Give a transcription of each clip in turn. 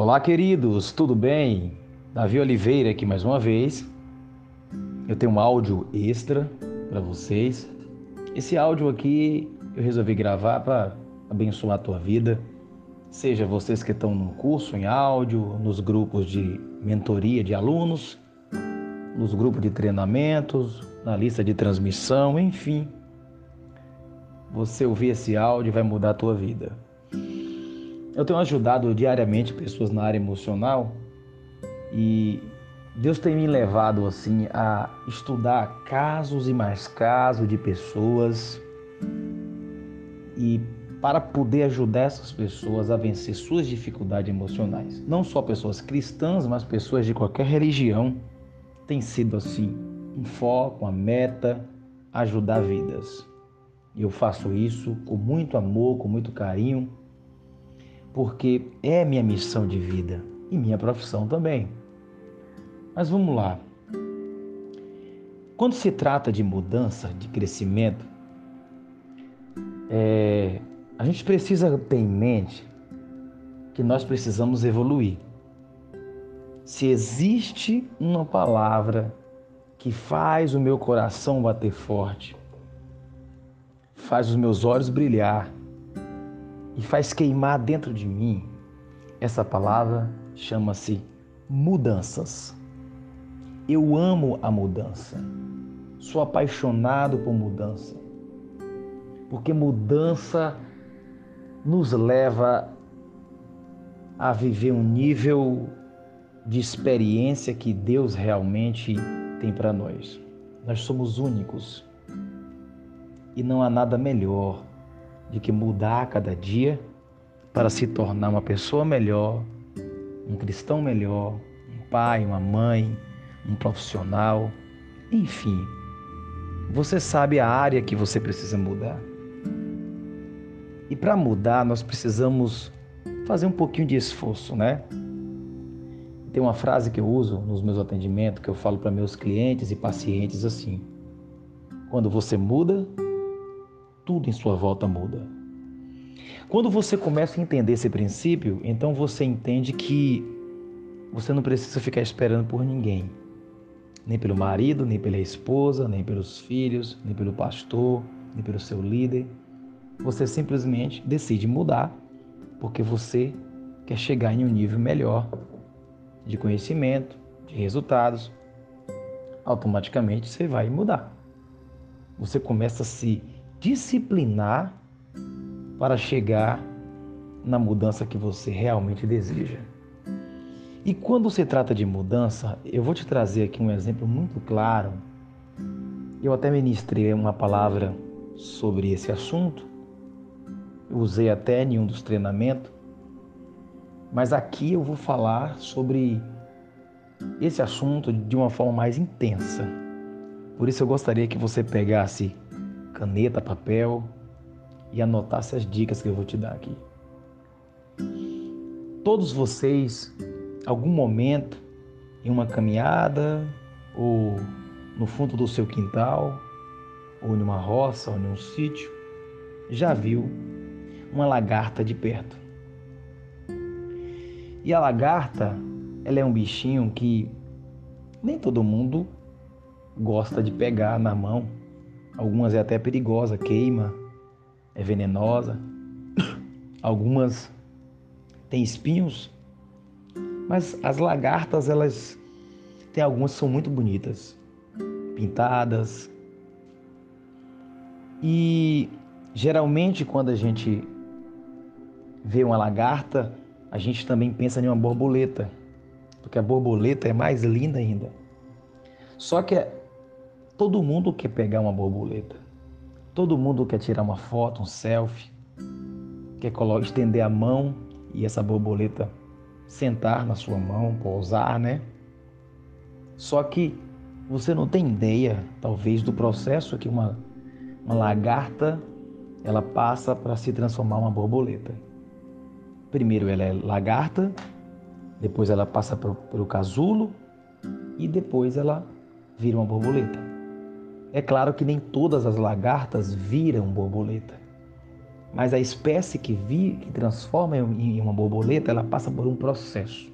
Olá, queridos, tudo bem? Davi Oliveira aqui mais uma vez. Eu tenho um áudio extra para vocês. Esse áudio aqui eu resolvi gravar para abençoar a tua vida. Seja vocês que estão no curso em áudio, nos grupos de mentoria de alunos, nos grupos de treinamentos, na lista de transmissão, enfim. Você ouvir esse áudio vai mudar a tua vida. Eu tenho ajudado diariamente pessoas na área emocional e Deus tem me levado assim a estudar casos e mais casos de pessoas e para poder ajudar essas pessoas a vencer suas dificuldades emocionais. Não só pessoas cristãs, mas pessoas de qualquer religião. Tem sido assim um foco, uma meta, ajudar vidas. Eu faço isso com muito amor, com muito carinho, porque é minha missão de vida e minha profissão também. Mas vamos lá. Quando se trata de mudança, de crescimento, é, a gente precisa ter em mente que nós precisamos evoluir. Se existe uma palavra que faz o meu coração bater forte, faz os meus olhos brilhar, e faz queimar dentro de mim, essa palavra chama-se mudanças. Eu amo a mudança. Sou apaixonado por mudança. Porque mudança nos leva a viver um nível de experiência que Deus realmente tem para nós. Nós somos únicos. E não há nada melhor de que mudar a cada dia para se tornar uma pessoa melhor, um cristão melhor, um pai, uma mãe, um profissional, enfim. Você sabe a área que você precisa mudar. E para mudar, nós precisamos fazer um pouquinho de esforço, né? Tem uma frase que eu uso nos meus atendimentos que eu falo para meus clientes e pacientes assim: quando você muda, tudo em sua volta muda. Quando você começa a entender esse princípio, então você entende que você não precisa ficar esperando por ninguém. Nem pelo marido, nem pela esposa, nem pelos filhos, nem pelo pastor, nem pelo seu líder. Você simplesmente decide mudar porque você quer chegar em um nível melhor de conhecimento, de resultados. Automaticamente você vai mudar. Você começa a se disciplinar para chegar na mudança que você realmente deseja. E quando se trata de mudança, eu vou te trazer aqui um exemplo muito claro. Eu até ministrei uma palavra sobre esse assunto, usei até em um dos treinamentos, mas aqui eu vou falar sobre esse assunto de uma forma mais intensa. Por isso eu gostaria que você pegasse caneta, papel e anotasse as dicas que eu vou te dar aqui. Todos vocês, algum momento, em uma caminhada ou no fundo do seu quintal, ou numa roça, ou num sítio, já viu uma lagarta de perto. E a lagarta, ela é um bichinho que nem todo mundo gosta de pegar na mão Algumas é até perigosa, queima, é venenosa. Algumas têm espinhos. Mas as lagartas, elas tem algumas que são muito bonitas, pintadas. E geralmente quando a gente vê uma lagarta, a gente também pensa em uma borboleta, porque a borboleta é mais linda ainda. Só que Todo mundo quer pegar uma borboleta. Todo mundo quer tirar uma foto, um selfie. Quer estender a mão e essa borboleta sentar na sua mão, pousar, né? Só que você não tem ideia, talvez, do processo que uma, uma lagarta ela passa para se transformar uma borboleta. Primeiro ela é lagarta, depois ela passa pelo casulo e depois ela vira uma borboleta. É claro que nem todas as lagartas viram borboleta. Mas a espécie que vi, que transforma em uma borboleta, ela passa por um processo.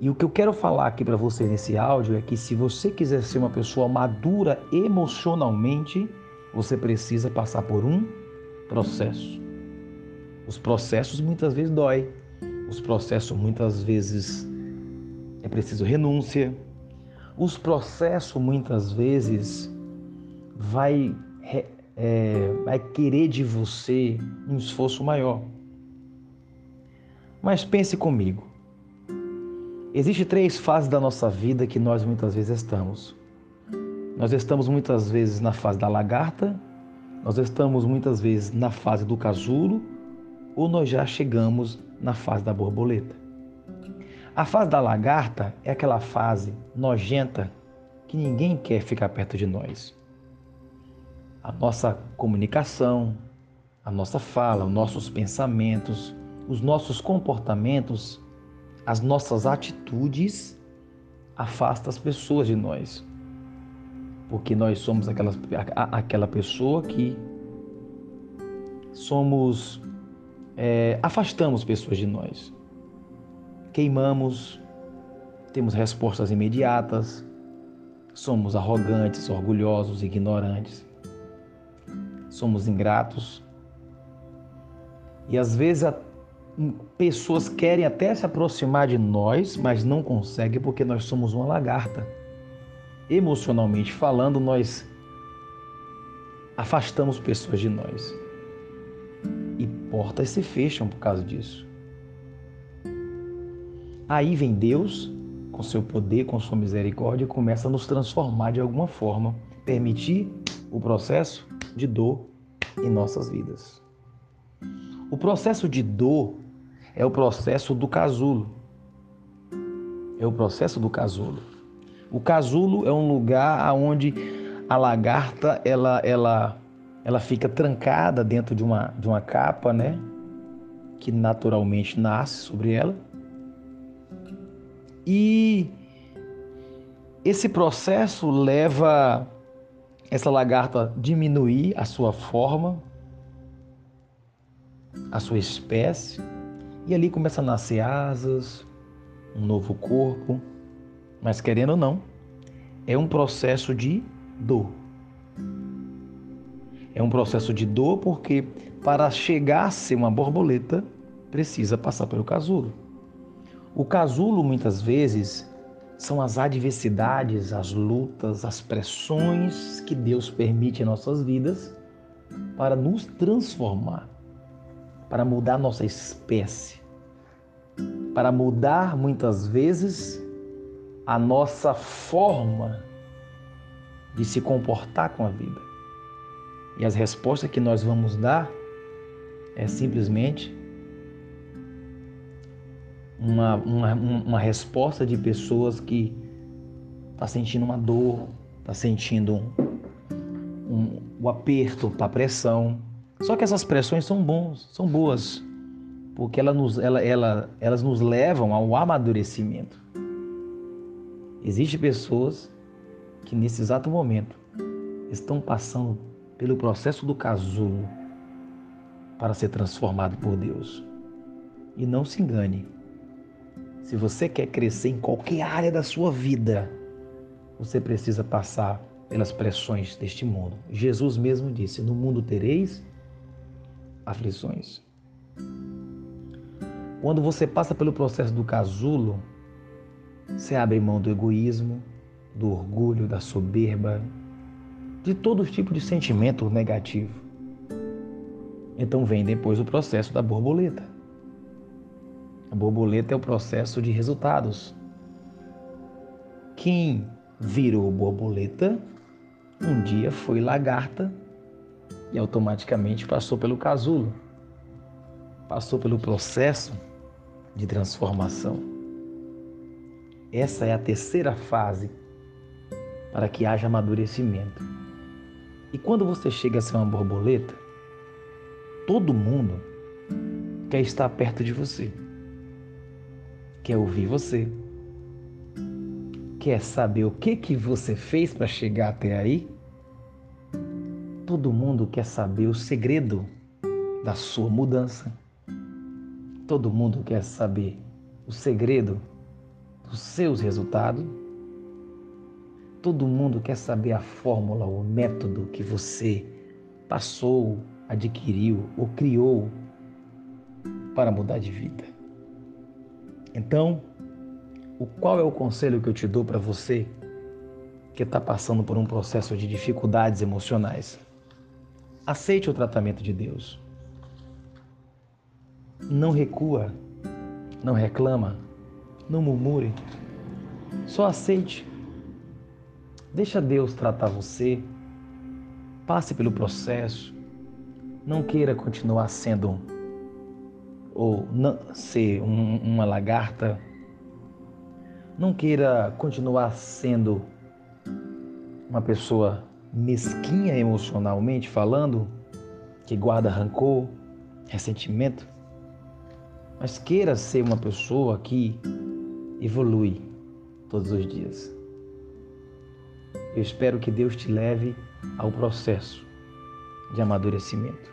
E o que eu quero falar aqui para você nesse áudio é que se você quiser ser uma pessoa madura emocionalmente, você precisa passar por um processo. Os processos muitas vezes dói. Os processos muitas vezes é preciso renúncia. Os processos muitas vezes vai é, vai querer de você um esforço maior. Mas pense comigo. Existem três fases da nossa vida que nós muitas vezes estamos. Nós estamos muitas vezes na fase da lagarta, nós estamos muitas vezes na fase do casulo ou nós já chegamos na fase da borboleta. A fase da lagarta é aquela fase nojenta que ninguém quer ficar perto de nós a nossa comunicação, a nossa fala, os nossos pensamentos, os nossos comportamentos, as nossas atitudes afastam as pessoas de nós. Porque nós somos aquela, aquela pessoa que somos, é, afastamos pessoas de nós. Queimamos, temos respostas imediatas, somos arrogantes, orgulhosos, ignorantes somos ingratos. E às vezes a, pessoas querem até se aproximar de nós, mas não conseguem porque nós somos uma lagarta. Emocionalmente falando, nós afastamos pessoas de nós. E portas se fecham por causa disso. Aí vem Deus, com seu poder, com sua misericórdia, começa a nos transformar de alguma forma, permitir o processo de dor em nossas vidas. O processo de dor é o processo do casulo. É o processo do casulo. O casulo é um lugar onde a lagarta ela, ela, ela fica trancada dentro de uma, de uma capa, né? Que naturalmente nasce sobre ela. E esse processo leva essa lagarta diminuir a sua forma, a sua espécie, e ali começa a nascer asas, um novo corpo, mas querendo ou não, é um processo de dor. É um processo de dor porque para chegar a ser uma borboleta precisa passar pelo casulo. O casulo muitas vezes são as adversidades, as lutas, as pressões que Deus permite em nossas vidas para nos transformar, para mudar nossa espécie, para mudar muitas vezes a nossa forma de se comportar com a vida. E as respostas que nós vamos dar é simplesmente uma, uma, uma resposta de pessoas que está sentindo uma dor, está sentindo um, um, o aperto, a pressão. Só que essas pressões são bons, são boas, porque ela nos, ela, ela, elas nos levam ao amadurecimento. Existem pessoas que nesse exato momento estão passando pelo processo do casulo para ser transformado por Deus. E não se engane, se você quer crescer em qualquer área da sua vida, você precisa passar pelas pressões deste mundo. Jesus mesmo disse: No mundo tereis aflições. Quando você passa pelo processo do casulo, você abre mão do egoísmo, do orgulho, da soberba, de todo tipo de sentimento negativo. Então vem depois o processo da borboleta. A borboleta é o processo de resultados. Quem virou borboleta um dia foi lagarta e automaticamente passou pelo casulo, passou pelo processo de transformação. Essa é a terceira fase para que haja amadurecimento. E quando você chega a ser uma borboleta, todo mundo quer estar perto de você quer ouvir você. Quer saber o que que você fez para chegar até aí? Todo mundo quer saber o segredo da sua mudança. Todo mundo quer saber o segredo dos seus resultados. Todo mundo quer saber a fórmula, o método que você passou, adquiriu ou criou para mudar de vida. Então, o qual é o conselho que eu te dou para você que está passando por um processo de dificuldades emocionais? Aceite o tratamento de Deus. Não recua, não reclama, não murmure. Só aceite. Deixa Deus tratar você. Passe pelo processo. Não queira continuar sendo ou não, ser um, uma lagarta. Não queira continuar sendo uma pessoa mesquinha emocionalmente falando, que guarda rancor, ressentimento, mas queira ser uma pessoa que evolui todos os dias. Eu espero que Deus te leve ao processo de amadurecimento,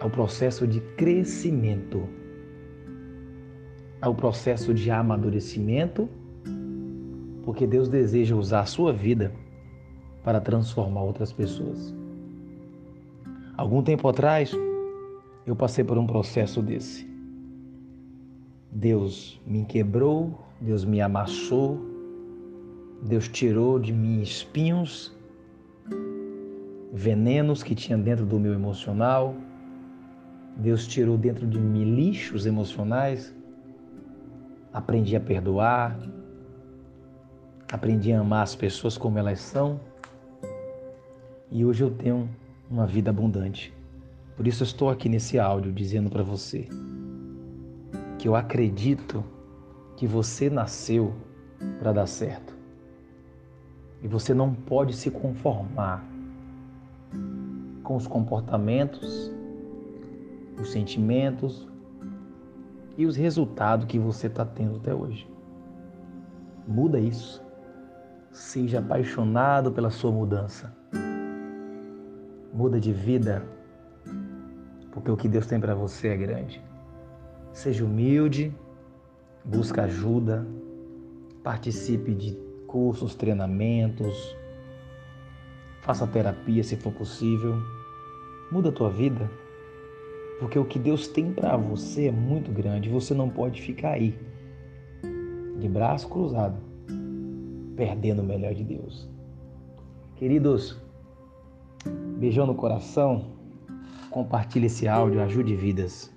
ao processo de crescimento, ao processo de amadurecimento, porque Deus deseja usar a sua vida para transformar outras pessoas. Algum tempo atrás, eu passei por um processo desse. Deus me quebrou, Deus me amassou, Deus tirou de mim espinhos, venenos que tinha dentro do meu emocional. Deus tirou dentro de mim lixos emocionais. Aprendi a perdoar, aprendi a amar as pessoas como elas são. E hoje eu tenho uma vida abundante. Por isso eu estou aqui nesse áudio dizendo para você que eu acredito que você nasceu para dar certo. E você não pode se conformar com os comportamentos, os sentimentos e os resultados que você está tendo até hoje. Muda isso. Seja apaixonado pela sua mudança. Muda de vida porque o que Deus tem para você é grande. Seja humilde, busque ajuda, participe de cursos, treinamentos, faça terapia se for possível. Muda a tua vida, porque o que Deus tem para você é muito grande. Você não pode ficar aí, de braço cruzado, perdendo o melhor de Deus. Queridos, beijão no coração. Compartilhe esse áudio, ajude vidas.